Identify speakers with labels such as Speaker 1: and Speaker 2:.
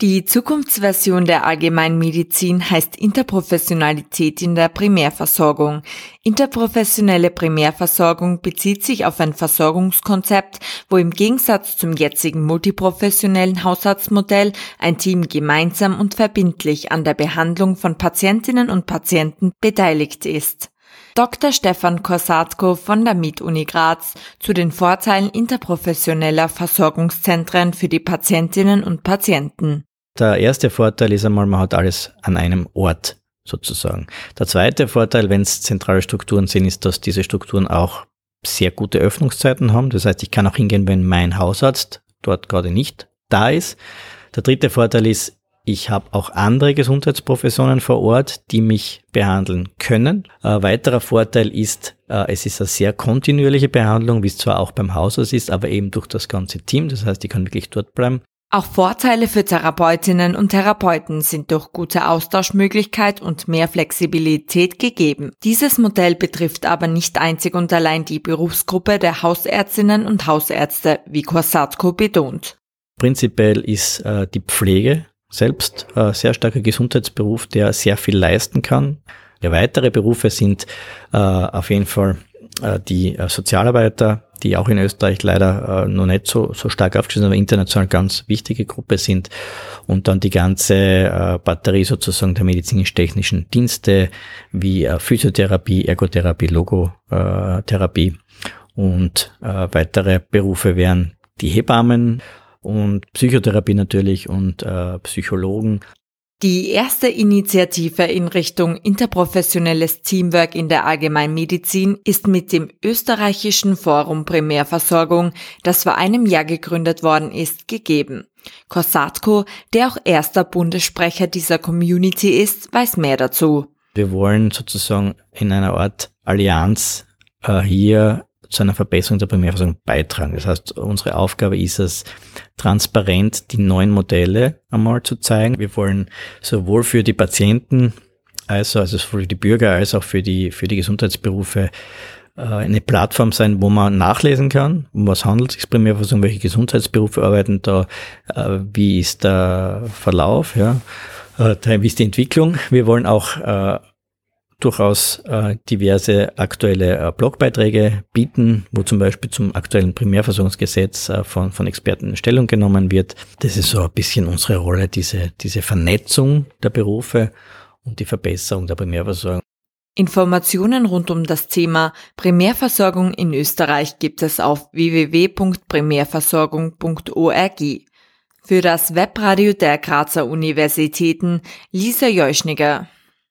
Speaker 1: Die Zukunftsversion der Allgemeinmedizin heißt Interprofessionalität in der Primärversorgung. Interprofessionelle Primärversorgung bezieht sich auf ein Versorgungskonzept, wo im Gegensatz zum jetzigen multiprofessionellen Haushaltsmodell ein Team gemeinsam und verbindlich an der Behandlung von Patientinnen und Patienten beteiligt ist. Dr. Stefan Korsatko von der MIT-Uni Graz zu den Vorteilen interprofessioneller Versorgungszentren für die Patientinnen und Patienten.
Speaker 2: Der erste Vorteil ist einmal, man hat alles an einem Ort sozusagen. Der zweite Vorteil, wenn es zentrale Strukturen sind, ist, dass diese Strukturen auch sehr gute Öffnungszeiten haben. Das heißt, ich kann auch hingehen, wenn mein Hausarzt dort gerade nicht da ist. Der dritte Vorteil ist, ich habe auch andere Gesundheitsprofessionen vor Ort, die mich behandeln können. Ein weiterer Vorteil ist, äh, es ist eine sehr kontinuierliche Behandlung, wie es zwar auch beim Hausarzt ist, aber eben durch das ganze Team. Das heißt, ich kann wirklich dort bleiben.
Speaker 1: Auch Vorteile für Therapeutinnen und Therapeuten sind durch gute Austauschmöglichkeit und mehr Flexibilität gegeben. Dieses Modell betrifft aber nicht einzig und allein die Berufsgruppe der Hausärztinnen und Hausärzte, wie Korsatko betont.
Speaker 2: Prinzipiell ist äh, die Pflege selbst äh, sehr starker Gesundheitsberuf, der sehr viel leisten kann. Ja, weitere Berufe sind äh, auf jeden Fall äh, die äh, Sozialarbeiter, die auch in Österreich leider äh, noch nicht so, so stark aufgeschlossen, aber international ganz wichtige Gruppe sind. Und dann die ganze äh, Batterie sozusagen der medizinisch-technischen Dienste wie äh, Physiotherapie, Ergotherapie, Logotherapie und äh, weitere Berufe wären die Hebammen und Psychotherapie natürlich und äh, Psychologen.
Speaker 1: Die erste Initiative in Richtung interprofessionelles Teamwork in der Allgemeinmedizin ist mit dem österreichischen Forum Primärversorgung, das vor einem Jahr gegründet worden ist, gegeben. Korsatko, der auch erster Bundessprecher dieser Community ist, weiß mehr dazu.
Speaker 2: Wir wollen sozusagen in einer Art Allianz äh, hier zu einer Verbesserung der Primärversorgung beitragen. Das heißt, unsere Aufgabe ist es, transparent die neuen Modelle einmal zu zeigen. Wir wollen sowohl für die Patienten also, also für die Bürger als auch für die, für die Gesundheitsberufe äh, eine Plattform sein, wo man nachlesen kann, um was handelt es sich Primärversorgung, welche Gesundheitsberufe arbeiten da, äh, wie ist der Verlauf, ja, äh, wie ist die Entwicklung. Wir wollen auch durchaus äh, diverse aktuelle äh, Blogbeiträge bieten, wo zum Beispiel zum aktuellen Primärversorgungsgesetz äh, von, von Experten Stellung genommen wird. Das ist so ein bisschen unsere Rolle, diese, diese Vernetzung der Berufe und die Verbesserung der Primärversorgung.
Speaker 1: Informationen rund um das Thema Primärversorgung in Österreich gibt es auf www.primärversorgung.org. Für das Webradio der Grazer Universitäten Lisa Jeuschniger.